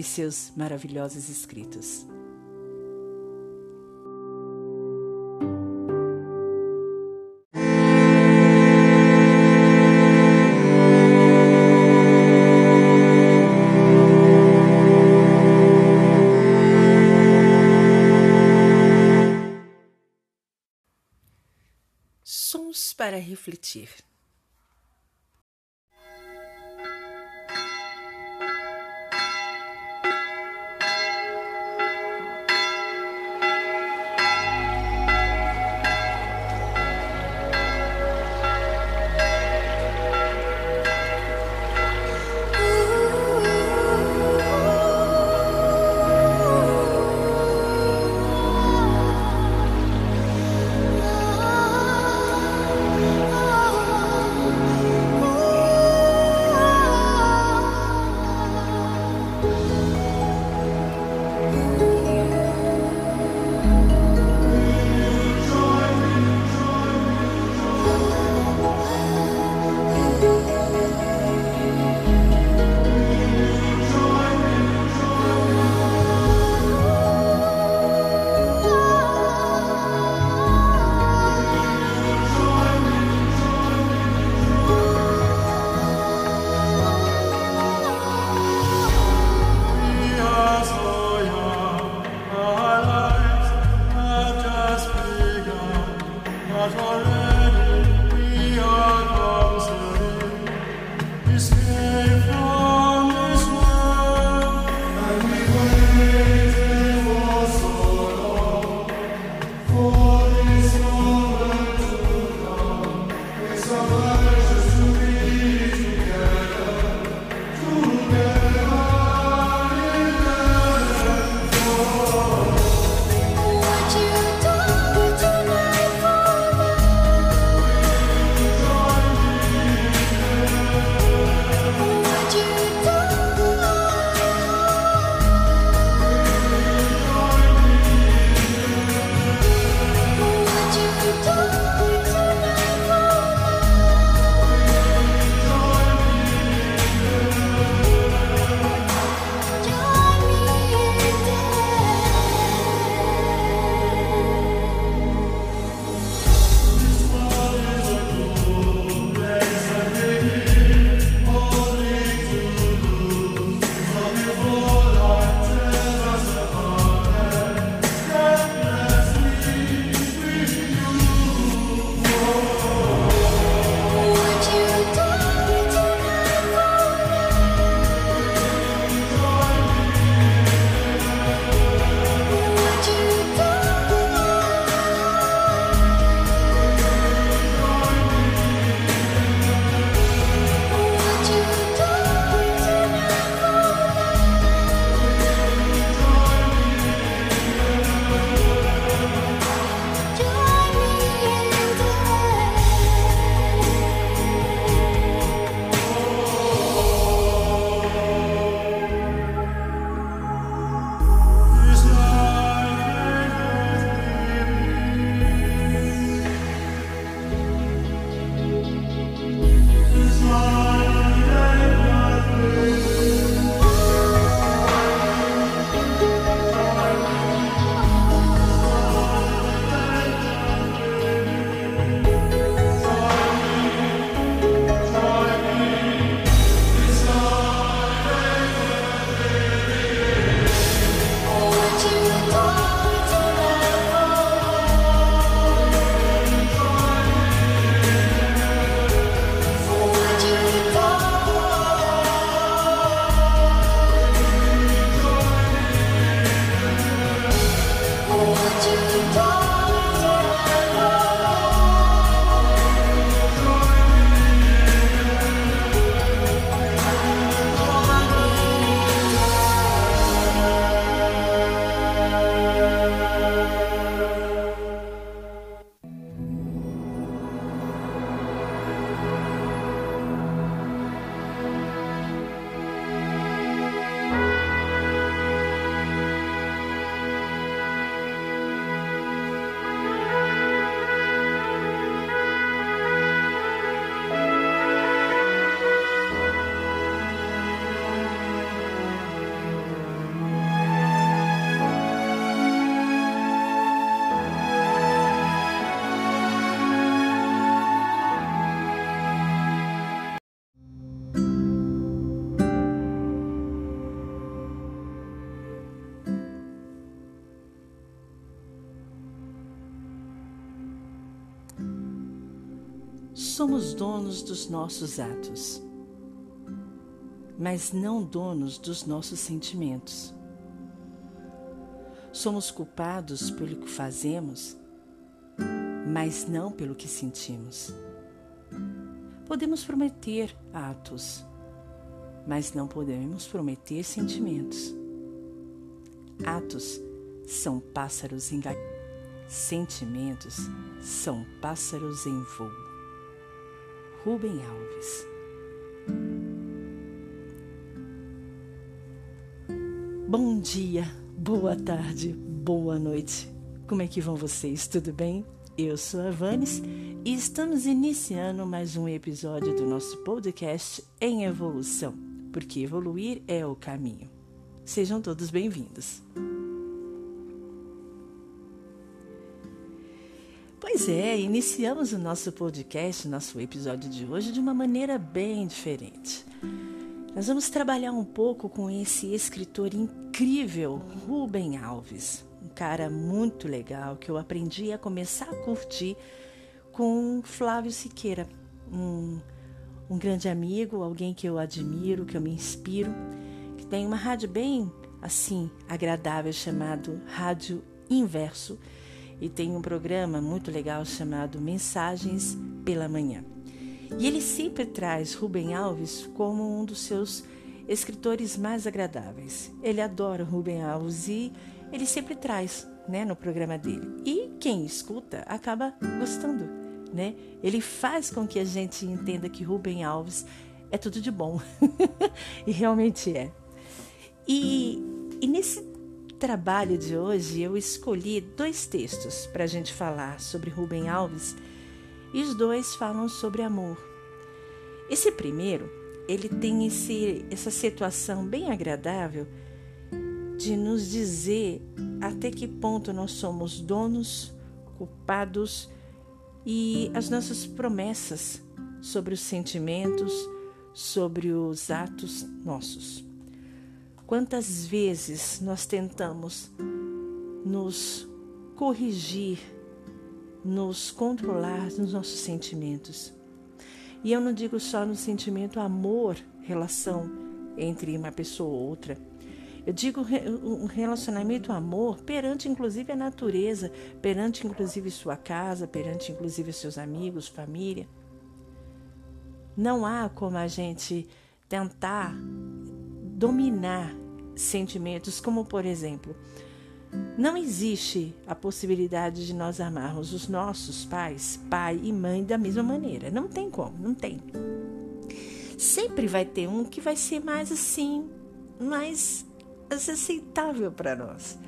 e seus maravilhosos escritos. Sons para refletir. Somos donos dos nossos atos, mas não donos dos nossos sentimentos. Somos culpados pelo que fazemos, mas não pelo que sentimos. Podemos prometer atos, mas não podemos prometer sentimentos. Atos são pássaros em sentimentos são pássaros em voo. Rubem Alves Bom dia, boa tarde, boa noite. Como é que vão vocês? Tudo bem? Eu sou a Vanes e estamos iniciando mais um episódio do nosso podcast em evolução, porque evoluir é o caminho. Sejam todos bem-vindos. Pois é, iniciamos o nosso podcast, nosso episódio de hoje, de uma maneira bem diferente. Nós vamos trabalhar um pouco com esse escritor incrível, Rubem Alves. Cara muito legal que eu aprendi a começar a curtir com Flávio Siqueira, um, um grande amigo, alguém que eu admiro, que eu me inspiro, que tem uma rádio bem assim agradável chamado Rádio Inverso e tem um programa muito legal chamado Mensagens pela Manhã. E ele sempre traz Rubem Alves como um dos seus escritores mais agradáveis. Ele adora Rubem Alves e ele sempre traz, né, no programa dele. E quem escuta acaba gostando, né? Ele faz com que a gente entenda que Rubem Alves é tudo de bom. e realmente é. E, e nesse trabalho de hoje eu escolhi dois textos para a gente falar sobre Rubem Alves e os dois falam sobre amor. Esse primeiro, ele tem esse, essa situação bem agradável de nos dizer até que ponto nós somos donos, culpados e as nossas promessas sobre os sentimentos, sobre os atos nossos. Quantas vezes nós tentamos nos corrigir, nos controlar nos nossos sentimentos? E eu não digo só no sentimento amor, relação entre uma pessoa ou outra eu digo um relacionamento amor perante inclusive a natureza, perante inclusive sua casa, perante inclusive seus amigos, família. Não há como a gente tentar dominar sentimentos, como por exemplo, não existe a possibilidade de nós amarmos os nossos pais, pai e mãe da mesma maneira. Não tem como, não tem. Sempre vai ter um que vai ser mais assim, mais aceitável para nós.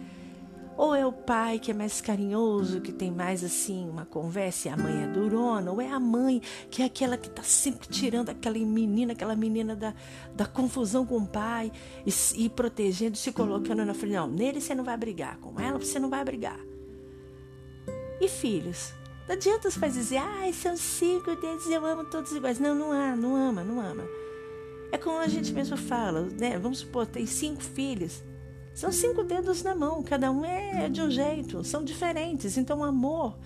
Ou é o pai que é mais carinhoso, que tem mais assim uma conversa, e a mãe é durona, ou é a mãe que é aquela que está sempre tirando aquela menina, aquela menina da, da confusão com o pai e, e protegendo, se colocando na frente. Não, nele você não vai brigar, com ela você não vai brigar. E filhos? Não adianta os pais dizer, ah, são cinco deles, eu amo todos iguais. Não, não há, não ama, não ama. É como a gente mesmo fala, né? Vamos supor, tem cinco filhos. São cinco dedos na mão, cada um é de um jeito, são diferentes. Então, o amor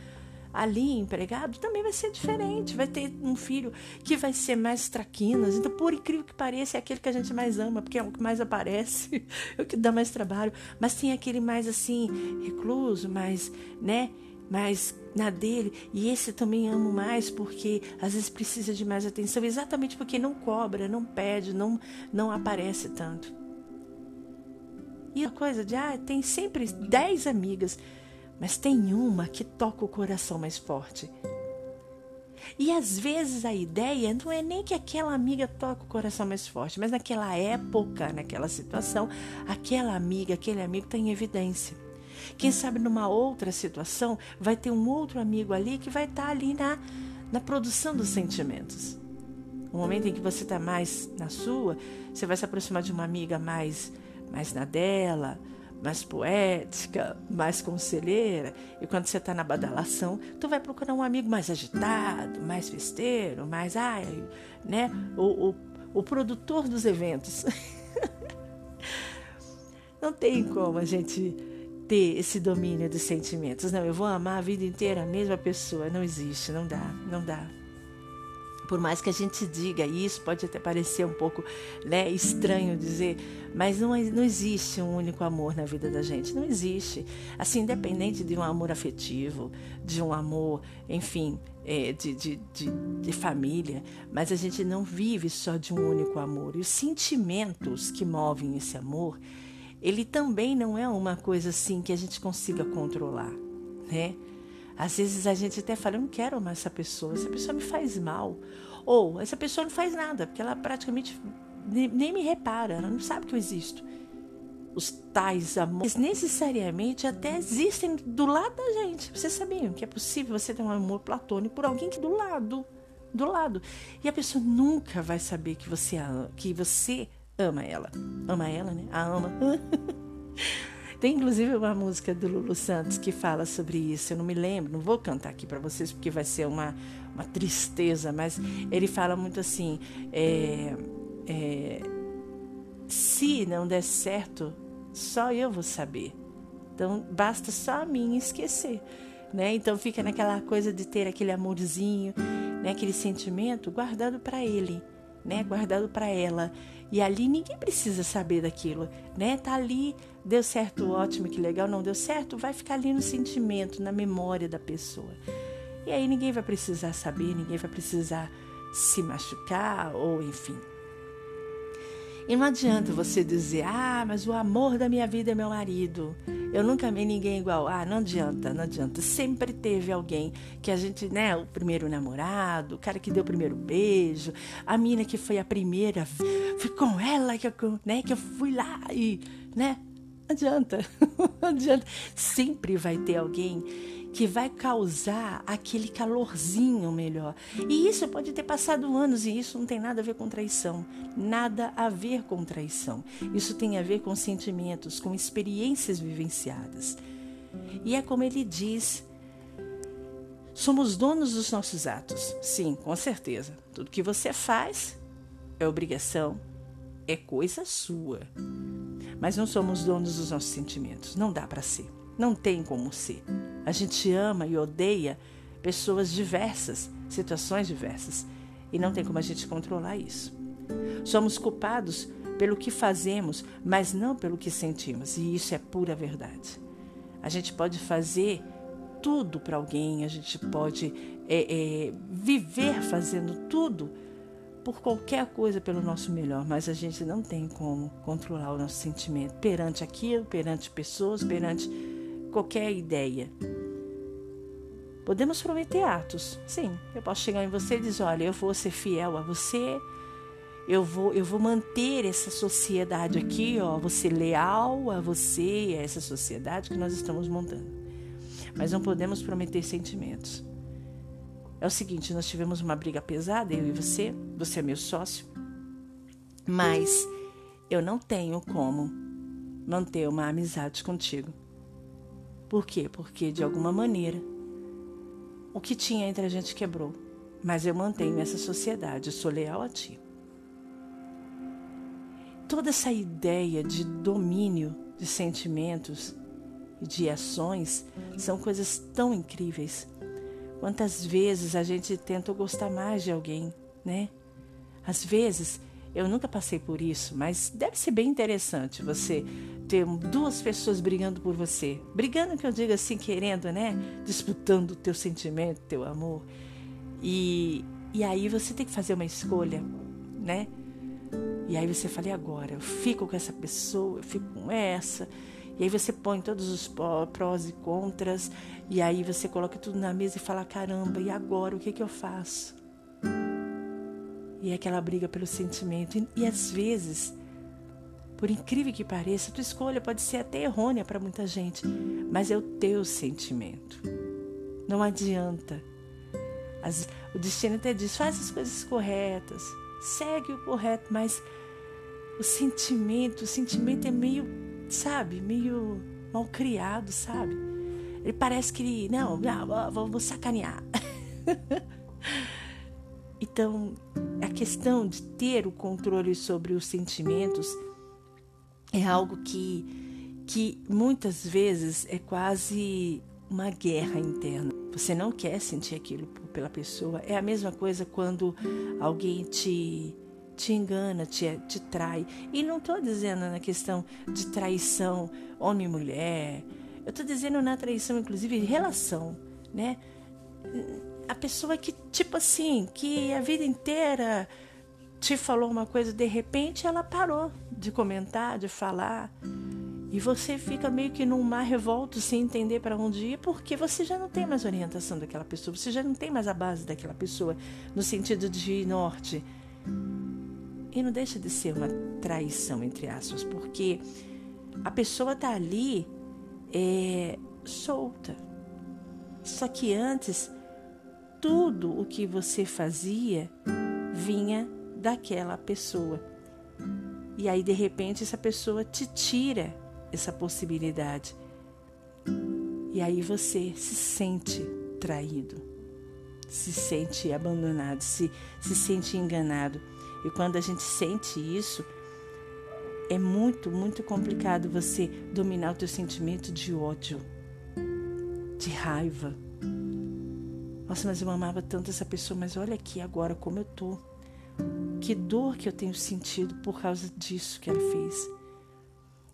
ali empregado também vai ser diferente. Vai ter um filho que vai ser mais traquinas. Então, por incrível que pareça, é aquele que a gente mais ama, porque é o que mais aparece, é o que dá mais trabalho. Mas tem aquele mais assim, recluso, mais, né? mais na dele. E esse também amo mais porque às vezes precisa de mais atenção, exatamente porque não cobra, não pede, não, não aparece tanto. E a coisa de, ah, tem sempre dez amigas, mas tem uma que toca o coração mais forte. E às vezes a ideia não é nem que aquela amiga toque o coração mais forte, mas naquela época, naquela situação, aquela amiga, aquele amigo está em evidência. Quem sabe numa outra situação vai ter um outro amigo ali que vai estar tá ali na, na produção dos sentimentos. No momento em que você está mais na sua, você vai se aproximar de uma amiga mais, mais na dela, mais poética, mais conselheira. E quando você está na badalação, tu vai procurar um amigo mais agitado, mais festeiro, mais, ai, né? O, o, o produtor dos eventos. Não tem como a gente ter esse domínio dos sentimentos. Não, eu vou amar a vida inteira a mesma pessoa. Não existe, não dá, não dá. Por mais que a gente diga isso, pode até parecer um pouco né, estranho dizer, mas não, não existe um único amor na vida da gente. Não existe. Assim, independente de um amor afetivo, de um amor, enfim, é, de, de, de, de família, mas a gente não vive só de um único amor. E os sentimentos que movem esse amor, ele também não é uma coisa assim que a gente consiga controlar, né? Às vezes a gente até fala, eu não quero mais essa pessoa, essa pessoa me faz mal. Ou essa pessoa não faz nada, porque ela praticamente nem, me repara, ela não sabe que eu existo. Os tais amores necessariamente até existem do lado da gente. Vocês sabiam que é possível você ter um amor platônico por alguém que do lado, do lado. E a pessoa nunca vai saber que você, que você ama ela. Ama ela, né? A ama. Tem inclusive uma música do Lulu Santos que fala sobre isso. Eu não me lembro, não vou cantar aqui para vocês porque vai ser uma, uma tristeza, mas ele fala muito assim: é, é, se não der certo, só eu vou saber. Então basta só a mim esquecer. Né? Então fica naquela coisa de ter aquele amorzinho, né? aquele sentimento guardado para ele, né? guardado para ela. E ali ninguém precisa saber daquilo, né? Tá ali, deu certo, ótimo, que legal, não deu certo, vai ficar ali no sentimento, na memória da pessoa. E aí ninguém vai precisar saber, ninguém vai precisar se machucar ou enfim. E não adianta você dizer, ah, mas o amor da minha vida é meu marido. Eu nunca amei ninguém igual. Ah, não adianta, não adianta. Sempre teve alguém que a gente, né, o primeiro namorado, o cara que deu o primeiro beijo, a mina que foi a primeira, fui com ela que eu, né, que eu fui lá e, né, não adianta, não adianta. Sempre vai ter alguém que vai causar aquele calorzinho melhor. E isso pode ter passado anos e isso não tem nada a ver com traição. Nada a ver com traição. Isso tem a ver com sentimentos, com experiências vivenciadas. E é como ele diz: somos donos dos nossos atos. Sim, com certeza. Tudo que você faz é obrigação, é coisa sua. Mas não somos donos dos nossos sentimentos. Não dá para ser. Não tem como ser. A gente ama e odeia pessoas diversas, situações diversas, e não tem como a gente controlar isso. Somos culpados pelo que fazemos, mas não pelo que sentimos, e isso é pura verdade. A gente pode fazer tudo para alguém, a gente pode é, é, viver fazendo tudo por qualquer coisa pelo nosso melhor, mas a gente não tem como controlar o nosso sentimento perante aquilo, perante pessoas, perante qualquer ideia. Podemos prometer atos. Sim, eu posso chegar em você e dizer: olha, eu vou ser fiel a você, eu vou, eu vou manter essa sociedade aqui, ó, ser leal a você, a essa sociedade que nós estamos montando. Mas não podemos prometer sentimentos. É o seguinte: nós tivemos uma briga pesada, eu e você, você é meu sócio, mas eu não tenho como manter uma amizade contigo. Por quê? Porque de alguma maneira o que tinha entre a gente quebrou, mas eu mantenho essa sociedade, sou leal a ti. Toda essa ideia de domínio de sentimentos e de ações são coisas tão incríveis. Quantas vezes a gente tenta gostar mais de alguém, né? Às vezes, eu nunca passei por isso, mas deve ser bem interessante você ter duas pessoas brigando por você. Brigando, que eu digo assim, querendo, né? Disputando o teu sentimento, teu amor. E, e aí você tem que fazer uma escolha, né? E aí você fala, e agora? Eu fico com essa pessoa, eu fico com essa. E aí você põe todos os prós e contras. E aí você coloca tudo na mesa e fala, caramba, e agora? O que, que eu faço? E é aquela briga pelo sentimento. E, e às vezes por incrível que pareça, tua escolha pode ser até errônea para muita gente, mas é o teu sentimento. Não adianta. As, o destino até diz: faz as coisas corretas, segue o correto, mas o sentimento, o sentimento é meio, sabe, meio mal criado, sabe? Ele parece que não, não vou, vou sacanear. então, a questão de ter o controle sobre os sentimentos é algo que, que muitas vezes é quase uma guerra interna. Você não quer sentir aquilo pela pessoa. É a mesma coisa quando alguém te te engana, te, te trai. E não estou dizendo na questão de traição homem e mulher. Eu estou dizendo na traição, inclusive, relação, né? A pessoa que, tipo assim, que a vida inteira te falou uma coisa, de repente ela parou de comentar, de falar. E você fica meio que num mar revolto sem entender para onde ir, porque você já não tem mais orientação daquela pessoa, você já não tem mais a base daquela pessoa no sentido de norte. E não deixa de ser uma traição, entre aspas, porque a pessoa está ali é, solta. Só que antes, tudo o que você fazia vinha daquela pessoa. E aí, de repente, essa pessoa te tira essa possibilidade. E aí você se sente traído, se sente abandonado, se, se sente enganado. E quando a gente sente isso, é muito, muito complicado você dominar o teu sentimento de ódio, de raiva. Nossa, mas eu amava tanto essa pessoa, mas olha aqui agora como eu tô. Que dor que eu tenho sentido por causa disso que ela fez.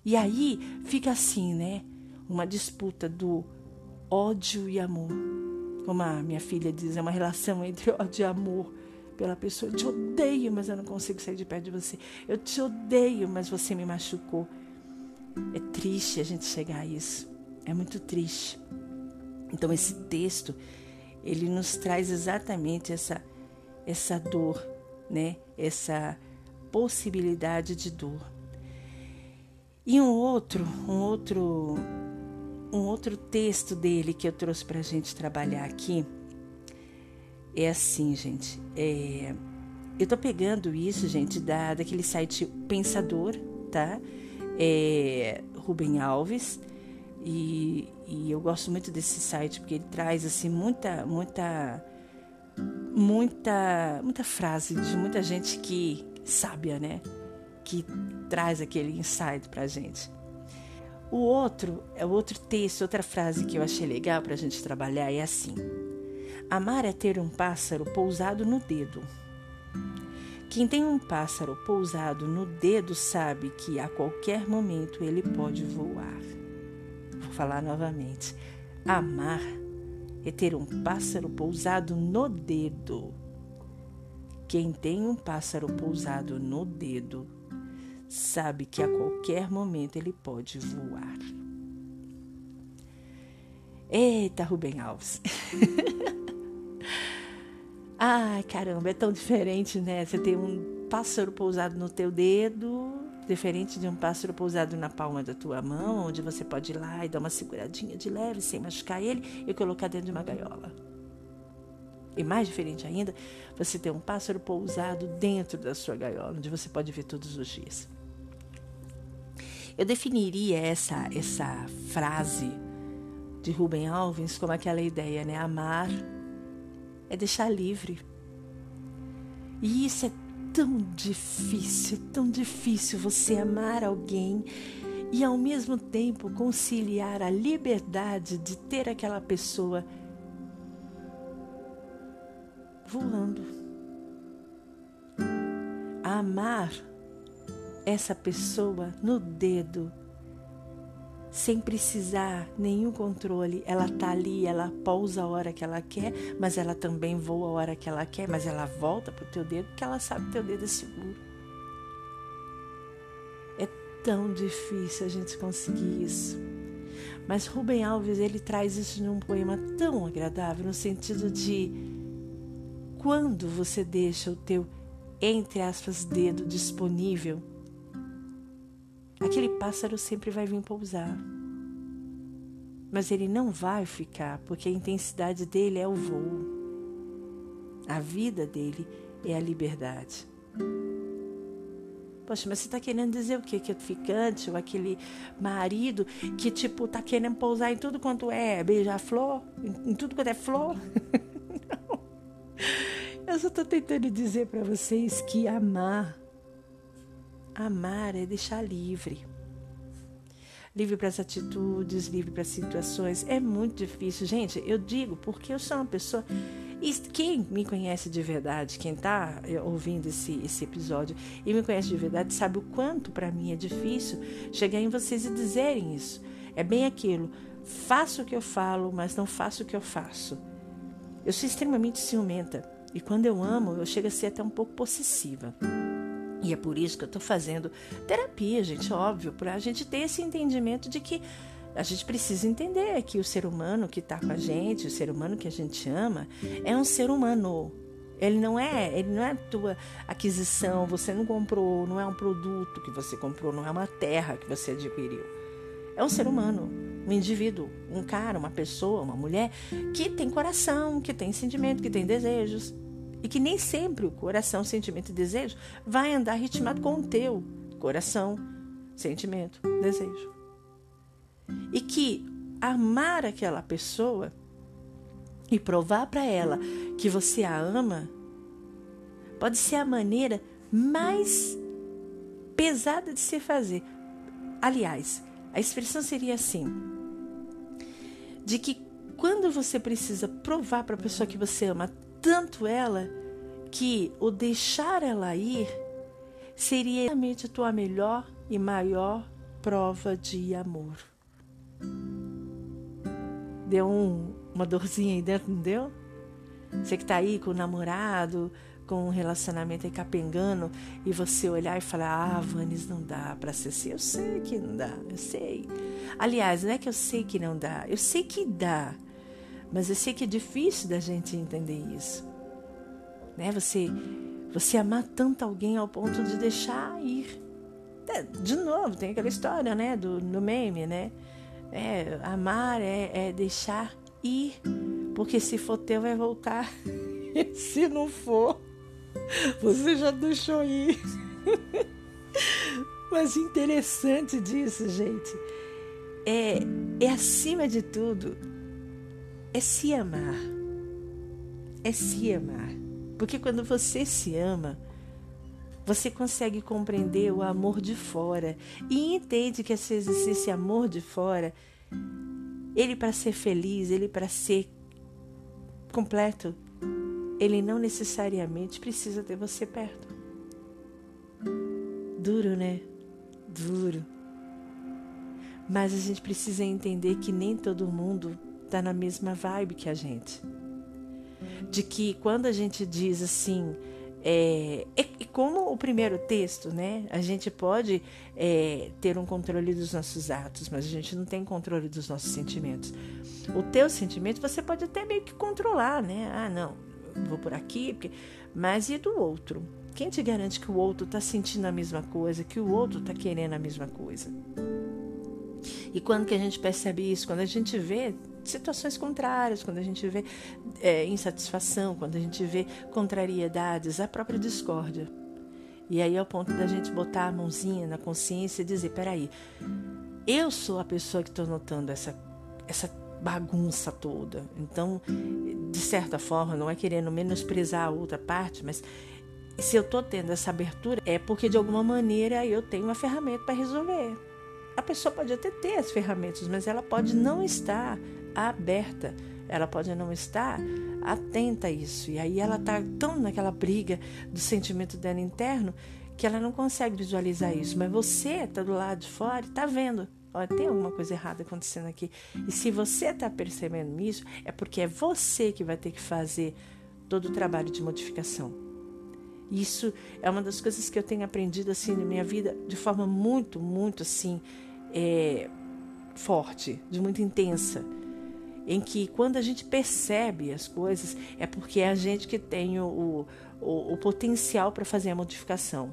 E aí fica assim, né? Uma disputa do ódio e amor. Como a minha filha diz, é uma relação entre ódio e amor pela pessoa. Eu te odeio, mas eu não consigo sair de perto de você. Eu te odeio, mas você me machucou. É triste a gente chegar a isso. É muito triste. Então esse texto, ele nos traz exatamente essa essa dor, né? Essa possibilidade de dor. E um outro, um outro, um outro texto dele que eu trouxe para a gente trabalhar aqui é assim, gente. É, eu tô pegando isso, gente, da, daquele site Pensador, tá? É, Rubem Alves. E, e eu gosto muito desse site porque ele traz assim muita, muita, muita, muita frase de muita gente que sábia, né? Que traz aquele insight pra gente. O outro, é outro texto, outra frase que eu achei legal para a gente trabalhar é assim: Amar é ter um pássaro pousado no dedo. Quem tem um pássaro pousado no dedo sabe que a qualquer momento ele pode voar. Vou falar novamente. Amar é ter um pássaro pousado no dedo. Quem tem um pássaro pousado no dedo sabe que a qualquer momento ele pode voar. Eita, Rubem Alves. Ai, caramba, é tão diferente, né? Você tem um pássaro pousado no teu dedo, diferente de um pássaro pousado na palma da tua mão, onde você pode ir lá e dar uma seguradinha de leve, sem machucar ele, e colocar dentro de uma gaiola. E mais diferente ainda, você ter um pássaro pousado dentro da sua gaiola, onde você pode ver todos os dias. Eu definiria essa essa frase de Rubem Alves como aquela ideia, né? Amar é deixar livre. E isso é tão difícil, tão difícil você amar alguém e ao mesmo tempo conciliar a liberdade de ter aquela pessoa voando. Amar essa pessoa no dedo sem precisar nenhum controle. Ela tá ali, ela pousa a hora que ela quer, mas ela também voa a hora que ela quer, mas ela volta pro teu dedo porque ela sabe que teu dedo é seguro. É tão difícil a gente conseguir isso. Mas Rubem Alves, ele traz isso num poema tão agradável no sentido de quando você deixa o teu entre aspas dedo disponível aquele pássaro sempre vai vir pousar. Mas ele não vai ficar, porque a intensidade dele é o voo. A vida dele é a liberdade. Poxa, mas você está querendo dizer o quê? Que é ficante ou aquele marido que, tipo, tá querendo pousar em tudo quanto é beija-flor? Em, em tudo quanto é flor? não. Eu só estou tentando dizer para vocês que amar Amar é deixar livre. livre para as atitudes, livre para as situações. É muito difícil, gente. Eu digo porque eu sou uma pessoa. E quem me conhece de verdade, quem está eh, ouvindo esse, esse episódio e me conhece de verdade, sabe o quanto para mim é difícil chegar em vocês e dizerem isso. É bem aquilo. Faço o que eu falo, mas não faço o que eu faço. Eu sou extremamente ciumenta. E quando eu amo, eu chego a ser até um pouco possessiva. E é por isso que eu estou fazendo terapia, gente, óbvio, para a gente ter esse entendimento de que a gente precisa entender que o ser humano que está com a gente, o ser humano que a gente ama, é um ser humano. Ele não é, ele não é tua aquisição, você não comprou, não é um produto que você comprou, não é uma terra que você adquiriu. É um ser humano, um indivíduo, um cara, uma pessoa, uma mulher que tem coração, que tem sentimento, que tem desejos. E que nem sempre o coração, sentimento e desejo vai andar ritmado com o teu coração, sentimento, desejo. E que amar aquela pessoa e provar para ela que você a ama pode ser a maneira mais pesada de se fazer. Aliás, a expressão seria assim: de que quando você precisa provar para a pessoa que você ama tanto ela que o deixar ela ir seria realmente a tua melhor e maior prova de amor. Deu um, uma dorzinha aí dentro, não deu? Você que tá aí com o namorado, com um relacionamento aí capengando, e você olhar e falar: Ah, Vanes, não dá pra ser assim. Eu sei que não dá, eu sei. Aliás, não é que eu sei que não dá, eu sei que dá. Mas eu sei que é difícil da gente entender isso. Né? Você, você amar tanto alguém ao ponto de deixar ir. É, de novo, tem aquela história, né? Do, do meme, né? É, amar é, é deixar ir. Porque se for teu, vai voltar. E se não for, você já deixou ir. Mas interessante disso, gente, é, é acima de tudo é se amar. É se amar. Porque quando você se ama, você consegue compreender o amor de fora e entende que vezes esse amor de fora, ele para ser feliz, ele para ser completo, ele não necessariamente precisa ter você perto. Duro, né? Duro. Mas a gente precisa entender que nem todo mundo está na mesma vibe que a gente. De que quando a gente diz assim, é, e, como o primeiro texto, né? A gente pode é, ter um controle dos nossos atos, mas a gente não tem controle dos nossos sentimentos. O teu sentimento você pode até meio que controlar, né? Ah, não, vou por aqui, porque... mas e do outro? Quem te garante que o outro está sentindo a mesma coisa, que o outro está querendo a mesma coisa? E quando que a gente percebe isso? Quando a gente vê situações contrárias, quando a gente vê é, insatisfação, quando a gente vê contrariedades, a própria discórdia. E aí é o ponto da gente botar a mãozinha na consciência e dizer: peraí, eu sou a pessoa que estou notando essa, essa bagunça toda. Então, de certa forma, não é querendo menosprezar a outra parte, mas se eu estou tendo essa abertura, é porque de alguma maneira eu tenho uma ferramenta para resolver. A pessoa pode até ter as ferramentas, mas ela pode não estar aberta, ela pode não estar atenta a isso. E aí ela está tão naquela briga do sentimento dela interno que ela não consegue visualizar isso. Mas você está do lado de fora e está vendo. Olha, tem alguma coisa errada acontecendo aqui. E se você está percebendo isso, é porque é você que vai ter que fazer todo o trabalho de modificação. Isso é uma das coisas que eu tenho aprendido assim na minha vida de forma muito, muito assim é, forte, de muito intensa em que quando a gente percebe as coisas, é porque é a gente que tem o, o, o potencial para fazer a modificação.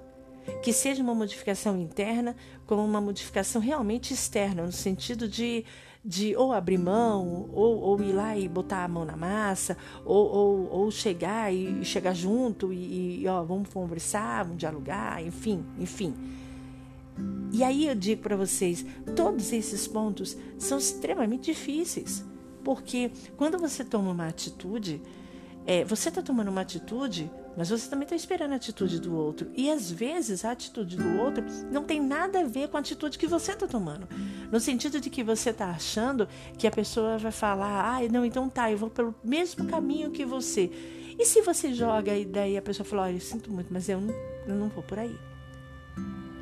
Que seja uma modificação interna, como uma modificação realmente externa, no sentido de, de ou abrir mão, ou, ou ir lá e botar a mão na massa, ou, ou, ou chegar e chegar junto e, e ó, vamos conversar, vamos dialogar, enfim, enfim. E aí eu digo para vocês, todos esses pontos são extremamente difíceis. Porque quando você toma uma atitude, é, você está tomando uma atitude, mas você também está esperando a atitude do outro. E às vezes a atitude do outro não tem nada a ver com a atitude que você está tomando. No sentido de que você está achando que a pessoa vai falar, ah, não, então tá, eu vou pelo mesmo caminho que você. E se você joga e a pessoa fala, olha, eu sinto muito, mas eu não, eu não vou por aí.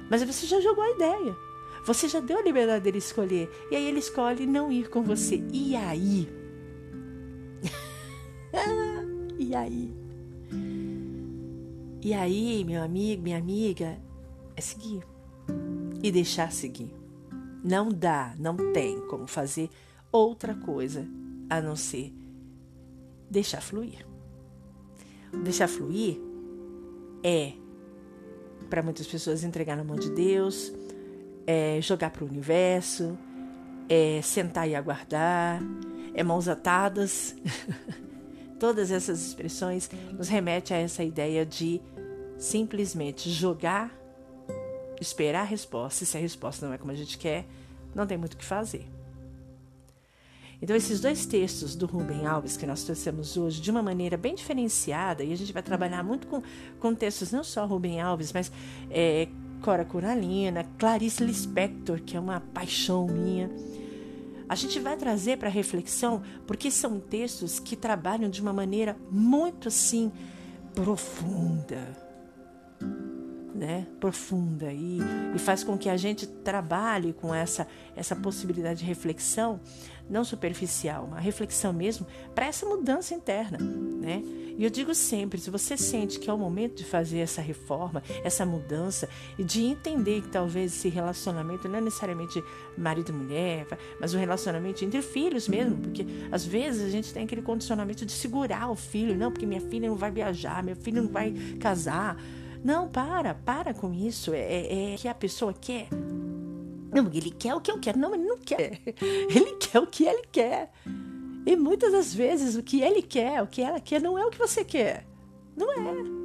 Mas você já jogou a ideia. Você já deu a liberdade dele escolher. E aí ele escolhe não ir com você. E aí? E aí? E aí, meu amigo, minha amiga, é seguir e deixar seguir. Não dá, não tem como fazer outra coisa a não ser deixar fluir. Deixar fluir é para muitas pessoas entregar na mão de Deus, é jogar para o universo, é sentar e aguardar, é mãos atadas. Todas essas expressões nos remetem a essa ideia de simplesmente jogar, esperar a resposta. E se a resposta não é como a gente quer, não tem muito o que fazer. Então, esses dois textos do Rubem Alves que nós trouxemos hoje, de uma maneira bem diferenciada, e a gente vai trabalhar muito com, com textos não só Rubem Alves, mas é, Cora Coralina, Clarice Lispector, que é uma paixão minha a gente vai trazer para reflexão porque são textos que trabalham de uma maneira muito assim profunda. Né, profunda e, e faz com que a gente trabalhe com essa, essa possibilidade de reflexão não superficial, uma reflexão mesmo para essa mudança interna, né? E eu digo sempre, se você sente que é o momento de fazer essa reforma, essa mudança e de entender que talvez esse relacionamento não é necessariamente marido e mulher, mas um relacionamento entre filhos mesmo, porque às vezes a gente tem aquele condicionamento de segurar o filho, não, porque minha filha não vai viajar, meu filho não vai casar. Não, para, para com isso. É, é, é que a pessoa quer. Não, ele quer o que eu quero. Não, ele não quer. Ele quer o que ele quer. E muitas das vezes o que ele quer, o que ela quer, não é o que você quer. Não é.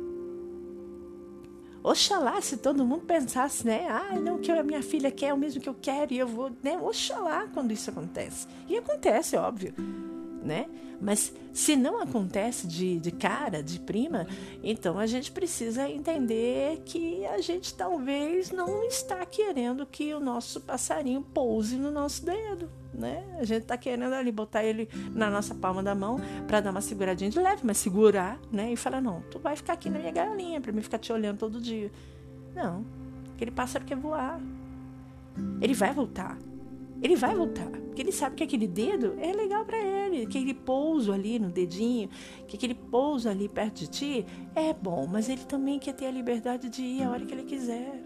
Oxalá se todo mundo pensasse, né? Ah, não, que a minha filha quer é o mesmo que eu quero e eu vou, né? Oxalá quando isso acontece. E acontece, óbvio né? Mas se não acontece de, de cara, de prima, então a gente precisa entender que a gente talvez não está querendo que o nosso passarinho pouse no nosso dedo, né? A gente está querendo ali botar ele na nossa palma da mão para dar uma seguradinha de leve, mas segurar, né? E falar: não, tu vai ficar aqui na minha galinha para mim ficar te olhando todo dia. Não, aquele pássaro quer voar. Ele vai voltar. Ele vai voltar, porque ele sabe que aquele dedo é legal para ele, que aquele pouso ali no dedinho, que aquele pouso ali perto de ti é bom, mas ele também quer ter a liberdade de ir a hora que ele quiser.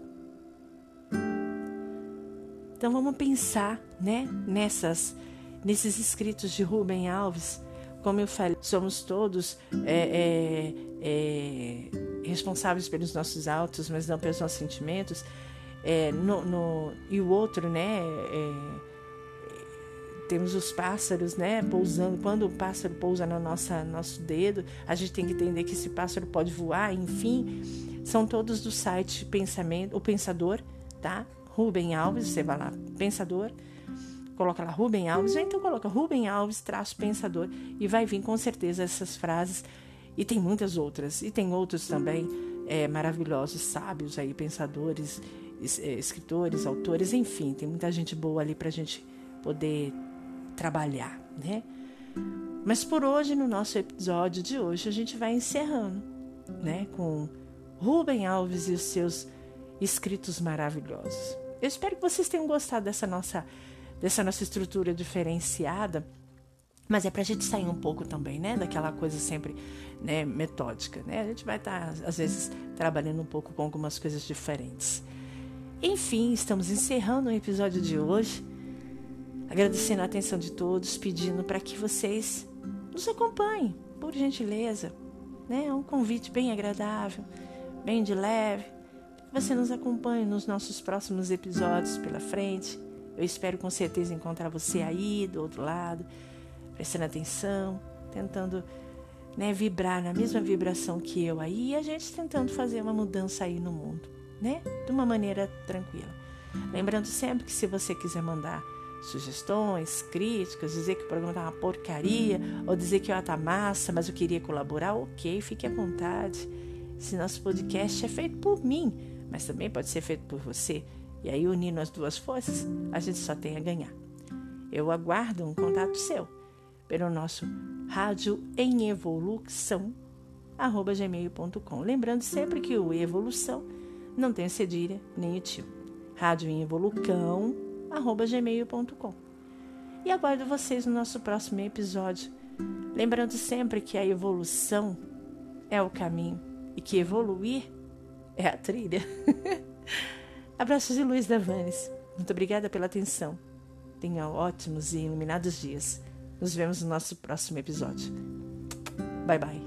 Então vamos pensar, né, nessas, nesses escritos de Rubem Alves. Como eu falei, somos todos é, é, é, responsáveis pelos nossos autos, mas não pelos nossos sentimentos. É, no, no, e o outro, né? Temos os pássaros, né, pousando. Quando o pássaro pousa no nossa, nosso dedo, a gente tem que entender que esse pássaro pode voar, enfim. São todos do site Pensamento, o Pensador, tá? Rubem Alves, você vai lá, Pensador, coloca lá Rubem Alves, ou então coloca Rubem Alves, traço Pensador, e vai vir com certeza essas frases. E tem muitas outras, e tem outros também é, maravilhosos, sábios aí, pensadores, é, escritores, autores, enfim, tem muita gente boa ali para a gente poder trabalhar, né? Mas por hoje, no nosso episódio de hoje, a gente vai encerrando, né? Com Rubem Alves e os seus escritos maravilhosos. Eu espero que vocês tenham gostado dessa nossa, dessa nossa estrutura diferenciada, mas é para a gente sair um pouco também, né? Daquela coisa sempre né, metódica, né? A gente vai estar, tá, às vezes, trabalhando um pouco com algumas coisas diferentes. Enfim, estamos encerrando o episódio de hoje agradecendo a atenção de todos, pedindo para que vocês nos acompanhem, por gentileza. Né? É um convite bem agradável, bem de leve. Você nos acompanhe nos nossos próximos episódios pela frente. Eu espero com certeza encontrar você aí do outro lado, prestando atenção, tentando né, vibrar na mesma vibração que eu aí e a gente tentando fazer uma mudança aí no mundo, né? De uma maneira tranquila. Lembrando sempre que se você quiser mandar sugestões, críticas, dizer que o programa tá uma porcaria, ou dizer que ó, tá massa, mas eu queria colaborar, ok, fique à vontade. Esse nosso podcast é feito por mim, mas também pode ser feito por você. E aí, unindo as duas forças, a gente só tem a ganhar. Eu aguardo um contato seu pelo nosso rádio em evolução gmail.com. Lembrando sempre que o evolução não tem cedilha nem o tio. Rádio em gmail.com. E aguardo vocês no nosso próximo episódio. Lembrando sempre que a evolução é o caminho e que evoluir é a trilha. Abraços de Luiz Davanes. Muito obrigada pela atenção. Tenha ótimos e iluminados dias. Nos vemos no nosso próximo episódio. Bye bye.